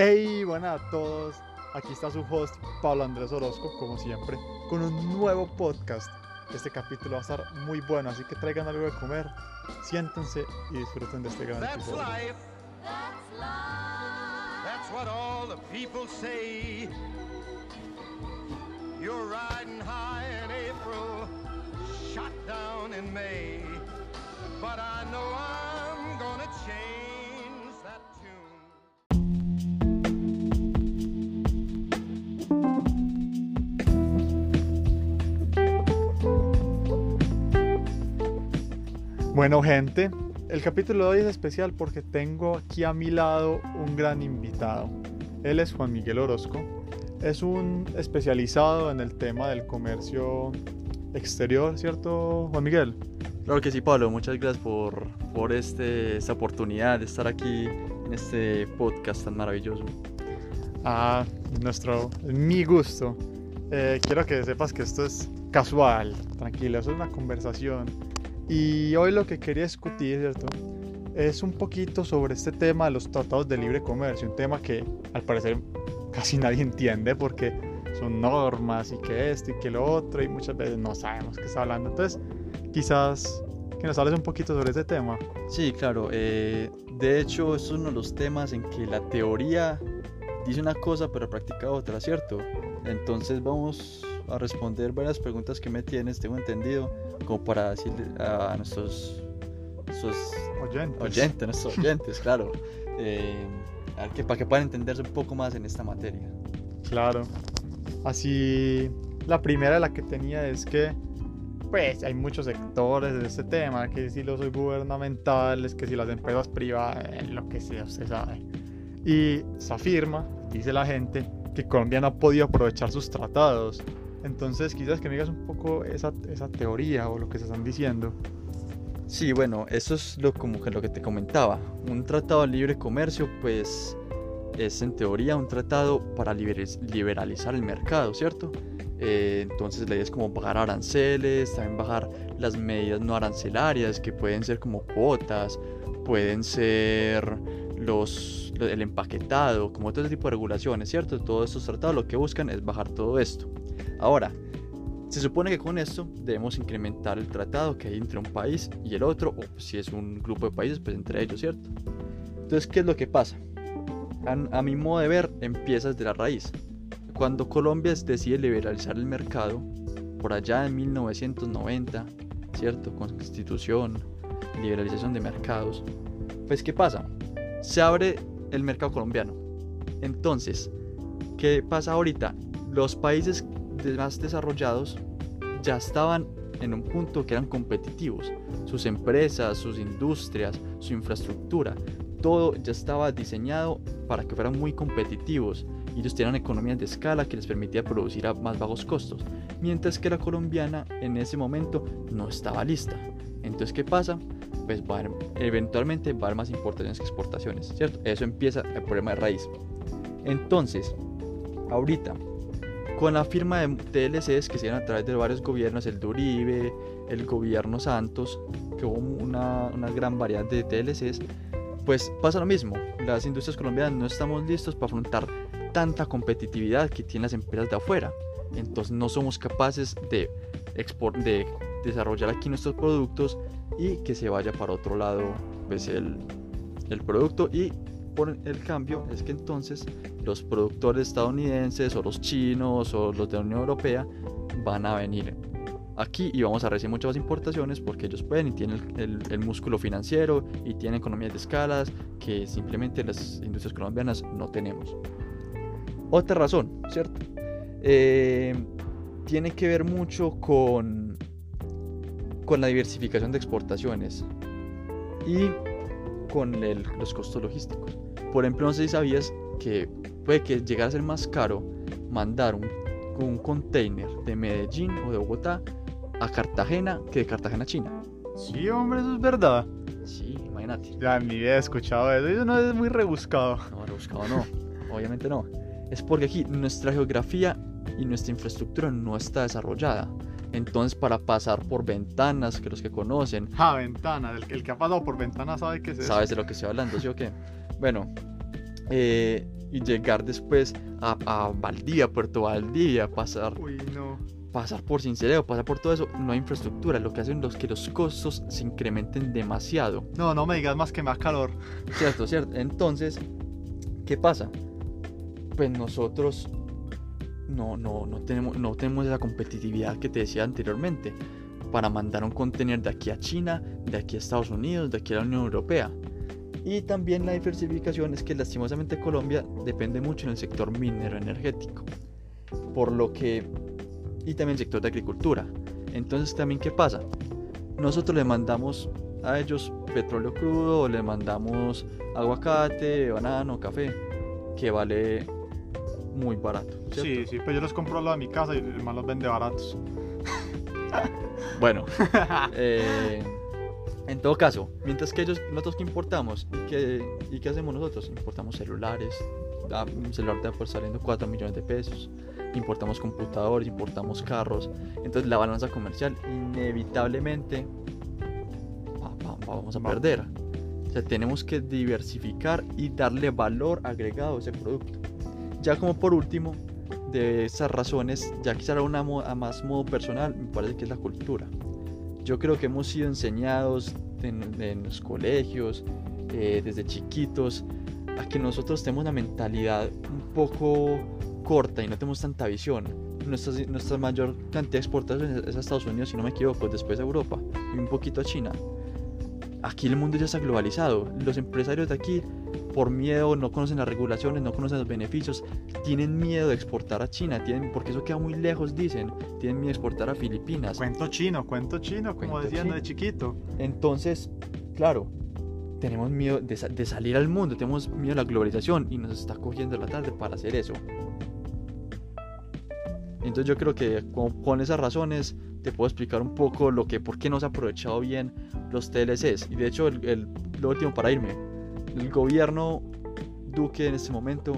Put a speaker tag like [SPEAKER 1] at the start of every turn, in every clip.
[SPEAKER 1] Hey, buenas a todos. Aquí está su host Pablo Andrés Orozco, como siempre, con un nuevo podcast. Este capítulo va a estar muy bueno, así que traigan algo de comer, siéntense y disfruten de este gran
[SPEAKER 2] That's
[SPEAKER 1] episodio.
[SPEAKER 2] life. That's life. That's what all the people say. You're riding high in April, shot down in May. But I know I'm
[SPEAKER 1] Bueno, gente, el capítulo de hoy es especial porque tengo aquí a mi lado un gran invitado. Él es Juan Miguel Orozco. Es un especializado en el tema del comercio exterior, ¿cierto, Juan Miguel?
[SPEAKER 3] Claro que sí, Pablo. Muchas gracias por, por este, esta oportunidad de estar aquí en este podcast tan maravilloso.
[SPEAKER 1] Ah, nuestro, mi gusto. Eh, quiero que sepas que esto es casual, tranquilo, eso es una conversación. Y hoy lo que quería discutir, ¿cierto? Es un poquito sobre este tema de los tratados de libre comercio, un tema que al parecer casi nadie entiende porque son normas y que esto y que lo otro y muchas veces no sabemos qué está hablando. Entonces, quizás que nos hables un poquito sobre ese tema.
[SPEAKER 3] Sí, claro. eh, de hecho, es uno de los temas en que la teoría dice una cosa pero practica otra, ¿cierto? Entonces vamos a responder varias preguntas que me tienes, tengo entendido, como para decirle a nuestros, nuestros
[SPEAKER 1] Oyentes.
[SPEAKER 3] oyentes, nuestros oyentes, claro, eh, a ver que, para que puedan entenderse un poco más en esta materia.
[SPEAKER 1] Claro. Así, la primera la que tenía es que, pues, hay muchos sectores de este tema, que si los gubernamentales, que si las empresas privadas, lo que sea, usted sabe. Y se afirma, dice la gente, que Colombia no ha podido aprovechar sus tratados. Entonces, quizás que me digas un poco esa, esa teoría o lo que se están diciendo.
[SPEAKER 3] Sí, bueno, eso es lo, como que lo que te comentaba. Un tratado de libre comercio, pues, es en teoría un tratado para liber- liberalizar el mercado, ¿cierto? Eh, entonces la idea es como bajar aranceles, también bajar las medidas no arancelarias, que pueden ser como cuotas, pueden ser los, lo- el empaquetado, como todo ese tipo de regulaciones, ¿cierto? Todos estos tratados lo que buscan es bajar todo esto. Ahora, se supone que con esto debemos incrementar el tratado que hay entre un país y el otro, o si es un grupo de países, pues entre ellos, ¿cierto? Entonces, ¿qué es lo que pasa? A, mi modo de ver, empieza desde la raíz. Cuando Colombia decide liberalizar el mercado, por allá en 1990, ¿cierto? Constitución, liberalización de mercados, pues ¿qué pasa? Se abre el mercado colombiano. Entonces, ¿qué pasa ahorita? Los países más desarrollados ya estaban en un punto que eran competitivos. Sus empresas, sus industrias, su infraestructura, todo ya estaba diseñado para que fueran muy competitivos ellos tenían economías de escala que les permitía producir a más bajos costos, mientras que la colombiana en ese momento no estaba lista. Entonces, ¿qué pasa? Pues eventualmente va a haber más importaciones que exportaciones, ¿cierto? Eso empieza el problema de raíz. Entonces, ahorita, con la firma de TLCs que se dieron a través de varios gobiernos, el de Uribe, el gobierno Santos, que hubo una, gran variedad de TLCs, pues pasa lo mismo. Las industrias colombianas no estamos listos para afrontar tanta competitividad que tienen las empresas de afuera. Entonces no somos capaces de, de desarrollar aquí nuestros productos y que se vaya para otro lado pues el producto y por el cambio es que entonces los productores estadounidenses o los chinos o los de la Unión Europea van a venir aquí y vamos a recibir muchas más importaciones porque ellos pueden y tienen el, el- el músculo financiero y tienen economías de escalas que simplemente las industrias colombianas no tenemos. Otra razón, ¿cierto? Eh, tiene que ver mucho con, con la diversificación de exportaciones y con el- los costos logísticos. Por ejemplo, no sé si sabías que puede que llegara a ser más caro mandar un, un container de Medellín o de Bogotá a Cartagena que de Cartagena a China.
[SPEAKER 1] Sí, hombre, eso es verdad.
[SPEAKER 3] Sí, imagínate.
[SPEAKER 1] Ya en mi vida he escuchado eso. Eso no es muy rebuscado.
[SPEAKER 3] No, rebuscado no. Obviamente no. Es porque aquí nuestra geografía y nuestra infraestructura no está desarrollada. Entonces, para pasar por ventanas, que los que conocen,
[SPEAKER 1] Ja, ventana. El, el que ha pasado por ventana sabe que es eso.
[SPEAKER 3] sabes de lo que estoy hablando, ¿sí o qué? Bueno, eh, y llegar después a, a Valdivia, Puerto Valdivia, pasar,
[SPEAKER 1] Uy, no.
[SPEAKER 3] pasar por Cincelejo, pasar por todo eso, no hay infraestructura, lo que hacen es que los costos se incrementen demasiado.
[SPEAKER 1] No, no me digas más que me da calor.
[SPEAKER 3] Cierto, cierto. Entonces, ¿qué pasa? Pues nosotros no, no, no, tenemos, no tenemos esa competitividad que te decía anteriormente para mandar un contenedor de aquí a China, de aquí a Estados Unidos, de aquí a la Unión Europea. Y también la diversificación es que lastimosamente Colombia depende mucho en el sector minero energético. Por lo que... Y también el sector de agricultura. Entonces también ¿qué pasa? Nosotros le mandamos a ellos petróleo crudo, le mandamos aguacate, banano, café, que vale muy barato. ¿cierto?
[SPEAKER 1] Sí, sí, pues yo los compro lado de mi casa y el man los vende baratos.
[SPEAKER 3] Bueno, eh, en todo caso, mientras que ellos, nosotros que importamos, ¿y qué, ¿y qué hacemos nosotros? Importamos celulares, un celular te va por saliendo 4 millones de pesos, importamos computadores, importamos carros, entonces la balanza comercial inevitablemente va- va- vamos a perder. O sea, tenemos que diversificar y darle valor agregado a ese producto. Ya como por último, de esas razones, ya quizá una mo- a más modo personal, me parece que es la cultura. Yo creo que hemos sido enseñados en, en los colegios, eh, desde chiquitos, a que nosotros tenemos una mentalidad un poco corta y no tenemos tanta visión. Nuestra, nuestra mayor cantidad de exportaciones es a Estados Unidos, si no me equivoco, después a Europa y un poquito a China. Aquí el mundo ya está globalizado. Los empresarios de aquí, por miedo, no conocen las regulaciones, no conocen los beneficios, tienen miedo de exportar a China, tienen, porque eso queda muy lejos, dicen. Tienen miedo de exportar a Filipinas.
[SPEAKER 1] Cuento chino, cuento chino, como
[SPEAKER 3] Cuento
[SPEAKER 1] decían
[SPEAKER 3] chino.
[SPEAKER 1] de chiquito.
[SPEAKER 3] Entonces, claro, tenemos miedo de, de salir al mundo, tenemos miedo a la globalización y nos está cogiendo la tarde para hacer eso. Entonces yo creo que con, con esas razones te puedo explicar un poco lo que, por qué no se ha aprovechado bien los TLCs. Y de hecho, el, el- lo último para irme, el gobierno Duque en este momento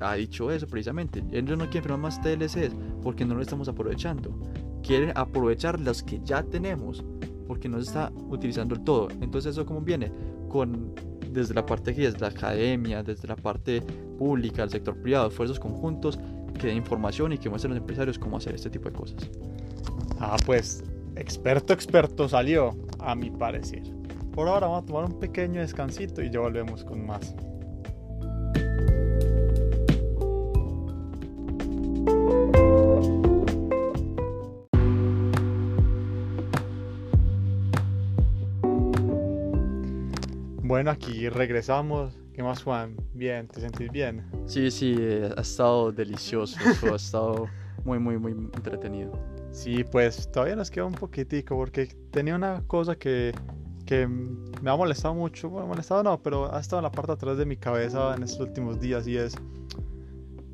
[SPEAKER 3] ha dicho eso precisamente. Ellos no quieren firmar más TLCs porque no lo estamos aprovechando. Quieren aprovechar los que ya tenemos porque no se está utilizando el todo. Entonces eso como viene con desde la parte aquí, desde la academia, desde la parte pública, el sector privado, esfuerzos conjuntos que den información y que muestren a los empresarios cómo hacer este tipo de cosas.
[SPEAKER 1] Ah, pues, experto, experto salió, a mi parecer. Por ahora vamos a tomar un pequeño descansito y ya volvemos con más. Bueno, aquí regresamos. ¿Qué más, Juan? Bien, ¿te sentís bien?
[SPEAKER 3] Sí, sí, eh, ha estado delicioso, ha estado muy, muy, muy entretenido.
[SPEAKER 1] Sí, pues todavía nos queda un poquitico porque tenía una cosa que, que me ha molestado mucho. Bueno, molestado no, pero ha estado en la parte de atrás de mi cabeza en estos últimos días y es,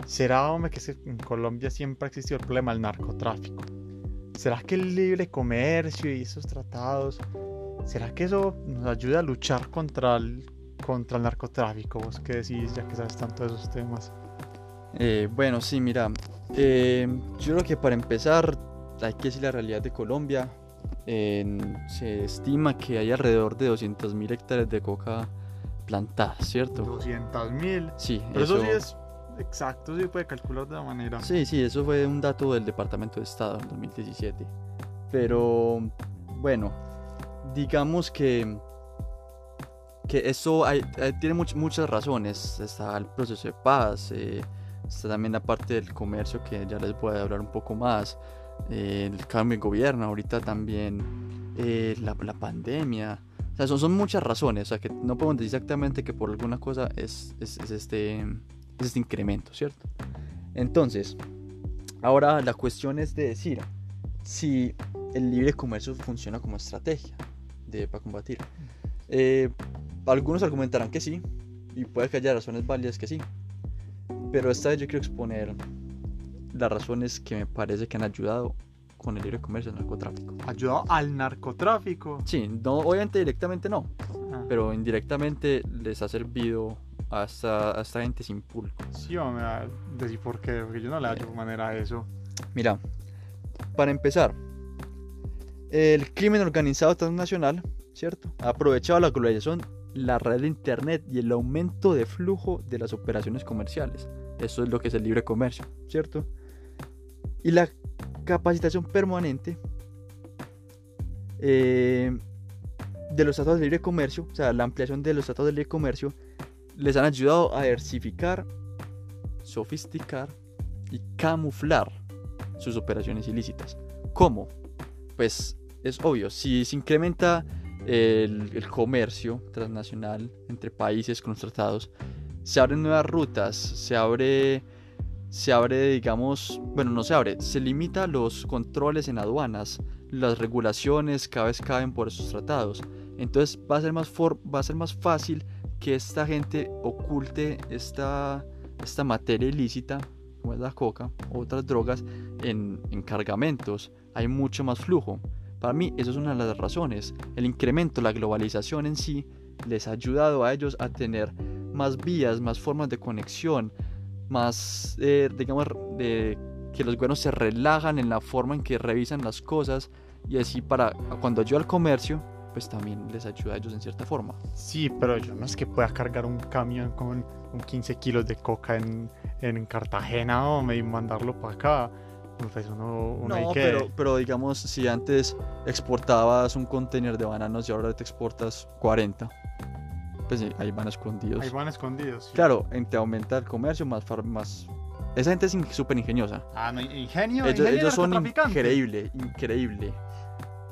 [SPEAKER 1] ¿será, hombre, que en Colombia siempre ha existido el problema del narcotráfico? ¿Será que el libre comercio y esos tratados, será que eso nos ayuda a luchar contra el, contra el narcotráfico? ¿Vos qué decís, ya que sabes tanto de esos temas?
[SPEAKER 3] Eh, bueno, sí, mira, eh, yo creo que para empezar hay que decir la realidad de Colombia. Se estima que hay alrededor de 200.000 hectáreas de coca plantadas, ¿cierto?
[SPEAKER 1] 200 mil.
[SPEAKER 3] Sí,
[SPEAKER 1] Pero eso sí es exacto, sí puede calcular de la manera.
[SPEAKER 3] Sí, sí, eso fue un dato del Departamento de Estado en 2017. Pero bueno, digamos que que eso hay- hay- tiene much- muchas razones. Está el proceso de paz, eh, está también la parte del comercio que ya les voy a hablar un poco más, eh, el cambio de gobierno, ahorita también eh, la, la pandemia. O sea, son, son muchas razones. O sea, que no podemos decir exactamente que por alguna cosa es, es- es este, es este incremento, ¿cierto? Entonces, ahora la cuestión es de decir si el libre comercio funciona como estrategia de, para combatir. Eh, algunos argumentarán que sí, y puede que haya razones válidas que sí. Pero esta vez yo quiero exponer las razones que me parece que han ayudado con el libre comercio el narcotráfico.
[SPEAKER 1] Ayudado al narcotráfico.
[SPEAKER 3] Sí, no, obviamente directamente no,
[SPEAKER 1] Ah,
[SPEAKER 3] pero indirectamente les ha servido a esta, a esta gente sin pulco.
[SPEAKER 1] Sí, o me va a decir por qué, porque yo no le hallo manera a eso.
[SPEAKER 3] Mira, para empezar, el crimen organizado transnacional, ¿cierto? Ha aprovechado la globalización la red de Internet y el aumento de flujo de las operaciones comerciales. Eso es lo que es el libre comercio, ¿cierto? Y la capacitación permanente eh, de los tratados de libre comercio, o sea, la ampliación de los tratados de libre comercio, les han ayudado a diversificar, sofisticar y camuflar sus operaciones ilícitas. ¿Cómo? Pues es obvio, si se incrementa el, el comercio transnacional entre países con los tratados, se abren nuevas rutas, se abre, se abre, digamos, bueno, no se abre, se limita los controles en aduanas, las regulaciones cada vez caben por esos tratados. Entonces va a ser más, va a ser más fácil que esta gente oculte esta, esta materia ilícita, como es la coca, otras drogas, en, en cargamentos. Hay mucho más flujo. Para mí, eso es una de las razones. El incremento, la globalización en sí, les ha ayudado a ellos a tener más vías, más formas de conexión, más, eh, digamos, de que los gobiernos se relajan en la forma en que revisan las cosas y así para cuando ayuda al comercio, pues también les ayuda a ellos en cierta forma.
[SPEAKER 1] Sí, pero yo no es que pueda cargar un camión con, con 15 kilos de coca en, en Cartagena hombre, y mandarlo para acá. Pues uno, uno
[SPEAKER 3] No,
[SPEAKER 1] que...
[SPEAKER 3] pero, pero digamos, si antes exportabas un container de bananos y ahora te exportas 40, pues sí, ahí van escondidos.
[SPEAKER 1] Ahí van escondidos. sí.
[SPEAKER 3] Claro, en- te aumenta el comercio, más, far- más... Esa gente es súper ingeniosa.
[SPEAKER 1] Ah, no, ingenio,
[SPEAKER 3] Ellos,
[SPEAKER 1] ingenio
[SPEAKER 3] ellos son increíble, increíble.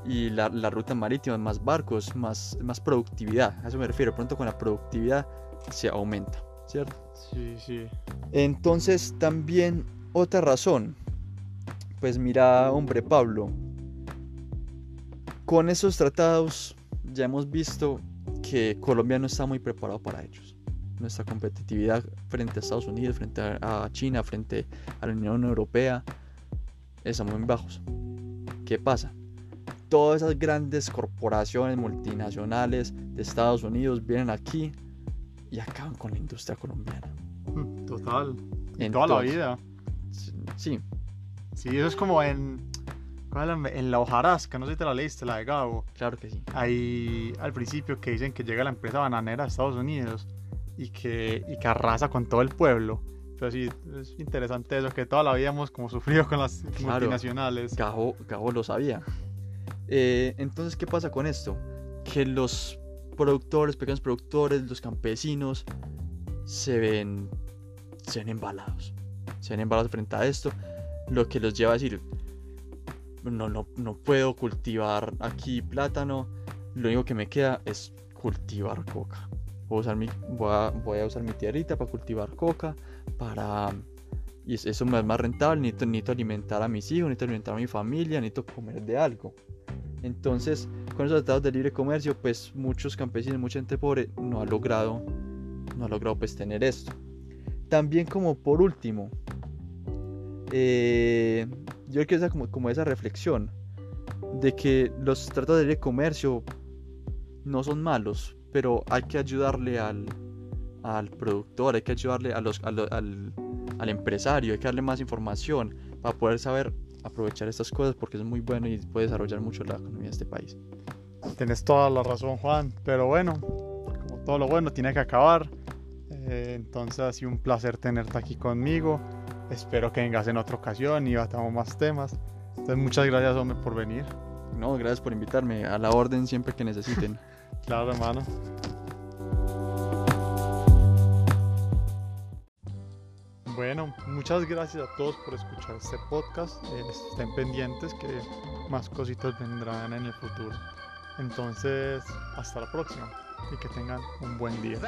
[SPEAKER 3] Y la, la ruta marítima, más barcos, más, más productividad. A eso me refiero. Pronto con la productividad se aumenta, ¿cierto?
[SPEAKER 1] Sí, sí.
[SPEAKER 3] Entonces también otra razón. Pues mira, hombre Pablo. Con esos tratados ya hemos visto que Colombia no está muy preparado para ellos. Nuestra competitividad frente a Estados Unidos, frente a China, frente a la Unión Europea, estamos muy bajos. ¿Qué pasa? Todas esas grandes corporaciones multinacionales de Estados Unidos vienen aquí y acaban con la industria colombiana.
[SPEAKER 1] Total. Y toda la vida.
[SPEAKER 3] Sí,
[SPEAKER 1] Sí, eso es como en... ¿cuál es la- En la hojarasca, no sé si te la leíste, la de Gabo.
[SPEAKER 3] claro que sí.
[SPEAKER 1] Ahí al principio que dicen que llega la empresa bananera de Estados Unidos y que, y que arrasa con todo el pueblo. Pero sí, es interesante eso, que toda la vida hemos como sufrido con las
[SPEAKER 3] Claro.
[SPEAKER 1] multinacionales.
[SPEAKER 3] Gajo, Gajo lo sabía. Eh, entonces, ¿qué pasa con esto? Que los productores, pequeños productores, los campesinos, se ven, se ven embalados. Se ven embalados frente a esto, lo que los lleva a decir, no, no, no puedo cultivar aquí plátano, lo único que me queda es cultivar coca. Voy a usar mi, voy a, voy a usar mi tierrita para cultivar coca, para... Y es- eso me es más rentable, necesito, alimentar a mis hijos, necesito alimentar a mi familia, necesito comer de algo. Entonces, con esos tratados de libre comercio, pues muchos campesinos, mucha gente pobre no ha logrado, no ha logrado pues tener esto. También como por último, eh, yo quiero hacer como, como esa reflexión de que los tratados de comercio no son malos, pero hay que ayudarle al, al productor, hay que ayudarle a los, a lo- al, al empresario, hay que darle más información para poder saber aprovechar estas cosas porque es muy bueno y puede desarrollar mucho la economía de este país.
[SPEAKER 1] Tienes toda la razón, Juan. Pero bueno, como todo lo bueno tiene que acabar. Eh, entonces ha sido un placer tenerte aquí conmigo. Espero que vengas en otra ocasión y batamos más temas. Entonces muchas gracias, hombre, por venir.
[SPEAKER 3] No, gracias por invitarme, a la orden siempre que necesiten.
[SPEAKER 1] Claro, hermano. Bueno, muchas gracias a todos por escuchar este podcast. Eh, estén pendientes que más cositas vendrán en el futuro. Entonces, hasta la próxima y que tengan un buen día.